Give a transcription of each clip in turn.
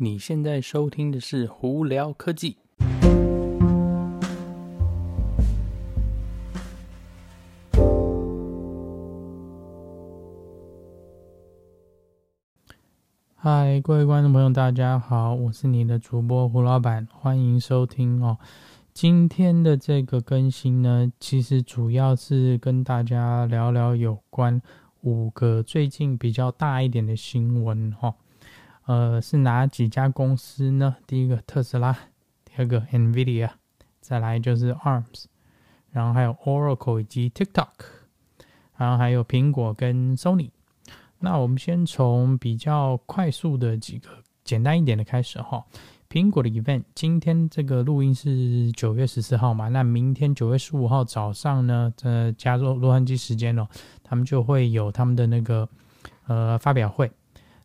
你现在收听的是《胡聊科技》。嗨，各位观众朋友，大家好，我是你的主播胡老板，欢迎收听哦。今天的这个更新呢，其实主要是跟大家聊聊有关五个最近比较大一点的新闻哈。呃，是哪几家公司呢？第一个特斯拉，第二个 NVIDIA，再来就是 ARMS，然后还有 Oracle 以及 TikTok，然后还有苹果跟 Sony。那我们先从比较快速的几个简单一点的开始哈。苹果的 event，今天这个录音是九月十四号嘛？那明天九月十五号早上呢，在加州洛杉矶时间哦，他们就会有他们的那个呃发表会。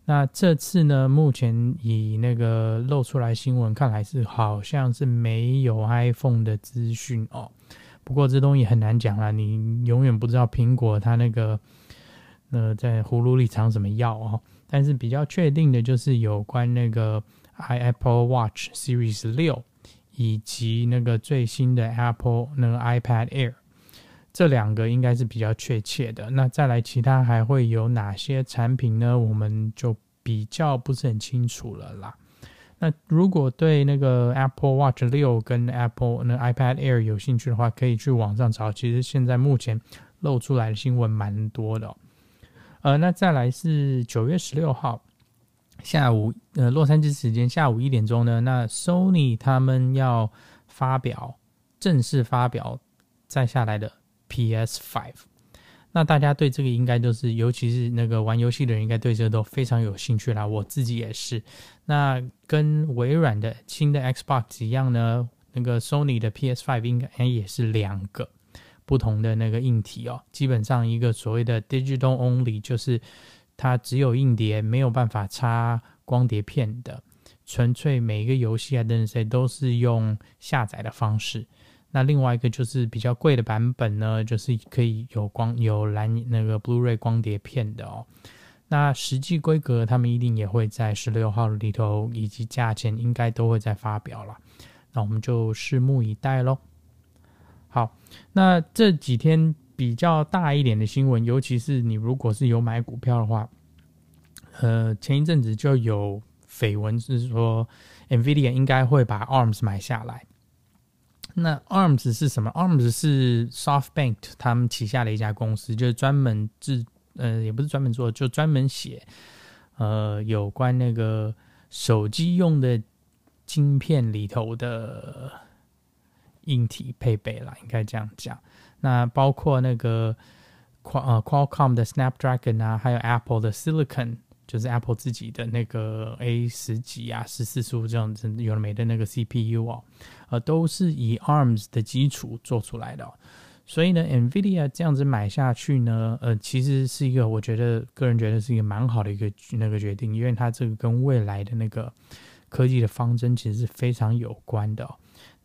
那这次呢，目前以那个露出来新闻看来是好像是没有 iPhone 的资讯哦。不过这东西很难讲啊，你永远不知道苹果它那个呃在葫芦里藏什么药哦。但是比较确定的就是有关那个 i Apple Watch Series 六以及那个最新的 Apple 那个 iPad Air。这两个应该是比较确切的。那再来，其他还会有哪些产品呢？我们就比较不是很清楚了啦。那如果对那个 Apple Watch 六跟 Apple 那 iPad Air 有兴趣的话，可以去网上找。其实现在目前露出来的新闻蛮多的哦。呃，那再来是九月十六号下午，呃，洛杉矶时间下午一点钟呢，那 Sony 他们要发表正式发表再下来的。PS5，那大家对这个应该都是，尤其是那个玩游戏的人，应该对这个都非常有兴趣啦。我自己也是。那跟微软的新的 Xbox 一样呢，那个 Sony 的 PS5 应该也是两个不同的那个硬体哦。基本上一个所谓的 Digital Only，就是它只有硬碟，没有办法插光碟片的，纯粹每一个游戏啊等等这些都是用下载的方式。那另外一个就是比较贵的版本呢，就是可以有光有蓝那个 Blu-ray 光碟片的哦。那实际规格他们一定也会在十六号里头，以及价钱应该都会再发表了。那我们就拭目以待喽。好，那这几天比较大一点的新闻，尤其是你如果是有买股票的话，呃，前一阵子就有绯闻是说，NVIDIA 应该会把 ARMS 买下来。那 ARMS 是什么？ARMS 是 SoftBank 他们旗下的一家公司，就是专门制，呃，也不是专门做，就专门写，呃，有关那个手机用的晶片里头的硬体配备啦，应该这样讲。那包括那个 Qual 呃 Qualcomm 的 Snapdragon 啊，还有 Apple 的 Silicon。就是 Apple 自己的那个 A 十几啊、十四、十五这样子有了没的那个 CPU 哦，呃，都是以 ARMS 的基础做出来的，所以呢，NVIDIA 这样子买下去呢，呃，其实是一个我觉得个人觉得是一个蛮好的一个那个决定，因为它这个跟未来的那个科技的方针其实是非常有关的，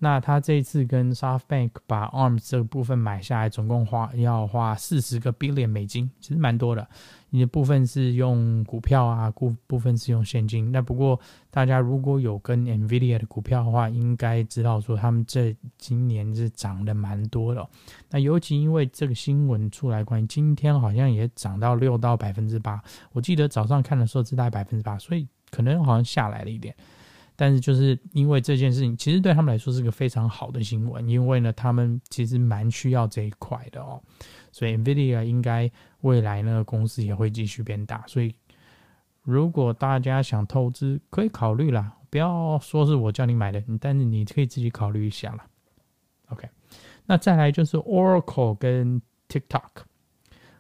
那他这次跟 SoftBank 把 ARMS 这个部分买下来，总共花要花四十个 billion 美金，其实蛮多的。你的部分是用股票啊，部部分是用现金。那不过大家如果有跟 NVIDIA 的股票的话，应该知道说他们这今年是涨得蛮多的。那尤其因为这个新闻出来，关于今天好像也涨到六到百分之八。我记得早上看的时候是大概百分之八，所以可能好像下来了一点。但是就是因为这件事情，其实对他们来说是个非常好的新闻，因为呢，他们其实蛮需要这一块的哦，所以 NVIDIA 应该未来呢，公司也会继续变大，所以如果大家想投资，可以考虑啦，不要说是我叫你买的，但是你可以自己考虑一下啦。OK，那再来就是 Oracle 跟 TikTok。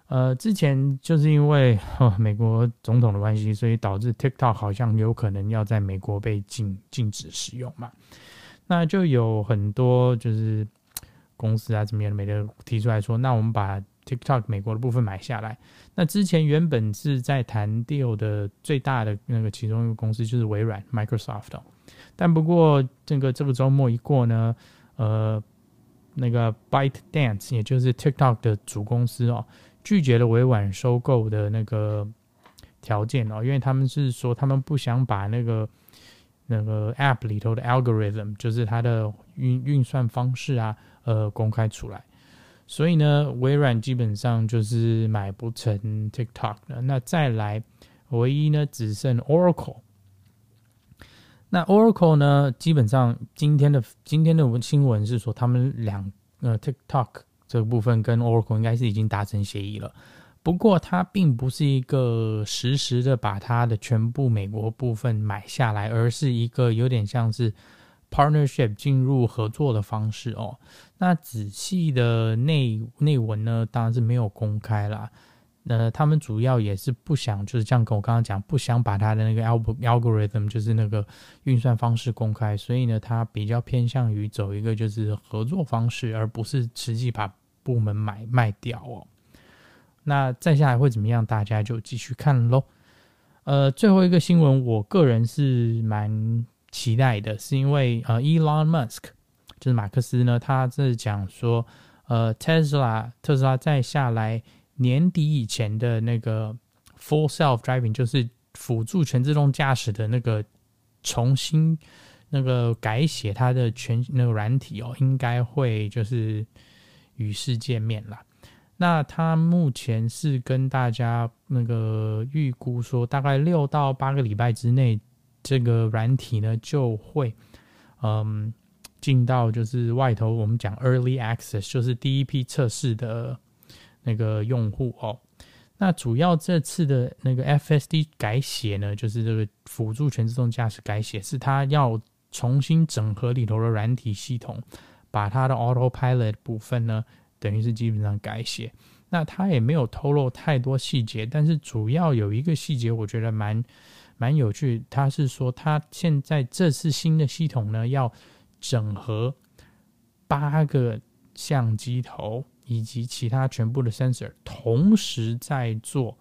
呃，之前就是因为、美国总统的关系，所以导致 TikTok 好像有可能要在美国被禁禁止使用嘛。那就有很多就是公司啊，怎么样没的提出来说，那我们把 TikTok 美国的部分买下来。那之前原本是在谈 deal 的最大的那个其中一个公司就是微软 Microsoft，但不过这个这个周末一过呢，呃，那个 ByteDance 也就是 TikTok 的主公司哦。拒绝了微软收购的那个条件哦，因为他们是说他们不想把那个那个 App 里头的 algorithm，就是它的运运算方式啊，呃，公开出来。所以呢，微软基本上就是买不成 TikTok 了。那再来，唯一呢只剩 Oracle。那 Oracle 呢，基本上今天的今天的新闻是说，他们两呃 TikTok 这个部分跟 Oracle 应该是已经达成协议了。不过，它并不是一个实时的把它的全部美国部分买下来，而是一个有点像是 partnership 进入合作的方式哦。那仔细的内内文呢，当然是没有公开啦。那他们主要也是不想，就是像跟我刚刚讲，不想把他的那个 algorithm，就是那个运算方式公开，所以呢，他比较偏向于走一个就是合作方式，而不是实际把部门买卖掉哦。那再下来会怎么样？大家就继续看喽。呃，最后一个新闻，我个人是蛮期待的，是因为呃，Elon Musk 就是马克思呢，他是讲说，呃，Tesla 特斯拉在下来年底以前的那个 Full Self Driving，就是辅助全自动驾驶的那个重新那个改写它的全那个软体哦，应该会就是与世见面了。那他目前是跟大家那个预估说，大概六到八个礼拜之内，这个软体呢就会，嗯，进到就是外头我们讲 early access，就是第一批测试的那个用户哦。那主要这次的那个 FSD 改写呢，就是这个辅助全自动驾驶改写，是它要重新整合里头的软体系统，把它的 Autopilot 部分呢。等于是基本上改写，那他也没有透露太多细节，但是主要有一个细节，我觉得蛮蛮有趣。他是说，他现在这次新的系统呢，要整合八个相机头以及其他全部的 sensor，同时在做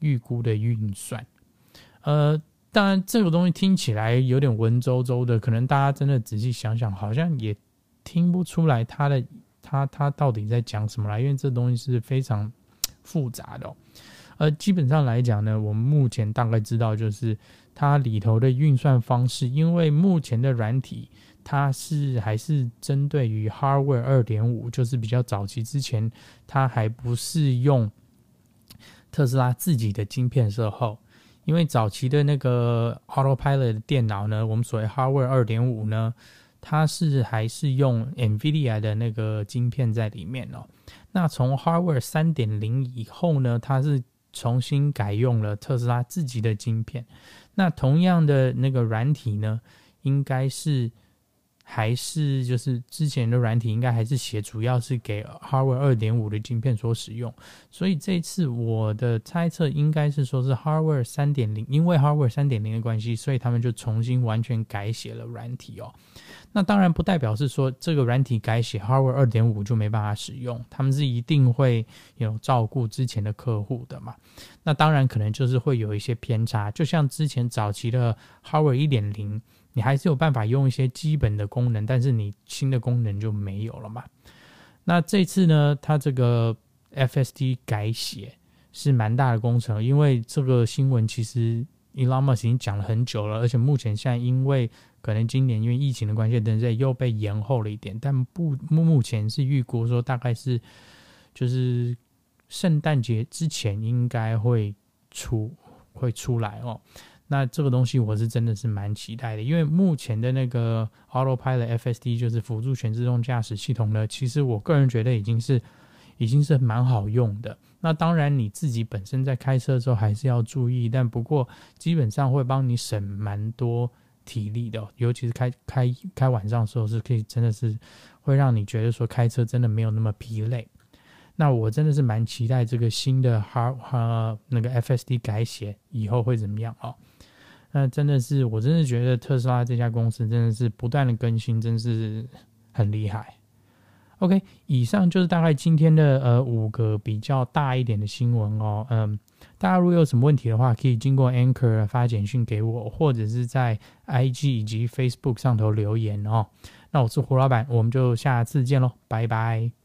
预估的运算。呃，当然这个东西听起来有点文绉绉的，可能大家真的仔细想想，好像也听不出来它的。它它到底在讲什么来？因为这东西是非常复杂的。呃，基本上来讲呢，我们目前大概知道，就是它里头的运算方式，因为目前的软体它是还是针对于 Hardware 二点五，就是比较早期之前，它还不是用特斯拉自己的晶片设后。因为早期的那个 Autopilot 的电脑呢，我们所谓 Hardware 二点五呢。它是还是用 NVIDIA 的那个晶片在里面哦。那从 Hardware 三点零以后呢，它是重新改用了特斯拉自己的晶片。那同样的那个软体呢，应该是。还是就是之前的软体应该还是写，主要是给 Hardware 二点五的晶片所使用，所以这次我的猜测应该是说是 Hardware 三点零，因为 Hardware 三点零的关系，所以他们就重新完全改写了软体哦。那当然不代表是说这个软体改写 Hardware 二点五就没办法使用，他们是一定会有照顾之前的客户的嘛。那当然可能就是会有一些偏差，就像之前早期的 Hardware 一点零。你还是有办法用一些基本的功能，但是你新的功能就没有了嘛。那这次呢，它这个 FSD 改写是蛮大的工程，因为这个新闻其实 Elon Musk 已经讲了很久了，而且目前现在因为可能今年因为疫情的关系等等又被延后了一点，但不目目前是预估说大概是就是圣诞节之前应该会出会出来哦。那这个东西我是真的是蛮期待的，因为目前的那个 Autopilot FSD 就是辅助全自动驾驶系统呢，其实我个人觉得已经是已经是蛮好用的。那当然你自己本身在开车的时候还是要注意，但不过基本上会帮你省蛮多体力的，尤其是开开开晚上的时候是可以真的是会让你觉得说开车真的没有那么疲累。那我真的是蛮期待这个新的 Hard 哈那个 FSD 改写以后会怎么样哦。那真的是，我真的觉得特斯拉这家公司真的是不断的更新，真是很厉害。OK，以上就是大概今天的呃五个比较大一点的新闻哦。嗯，大家如果有什么问题的话，可以经过 Anchor 发简讯给我，或者是在 IG 以及 Facebook 上头留言哦。那我是胡老板，我们就下次见喽，拜拜。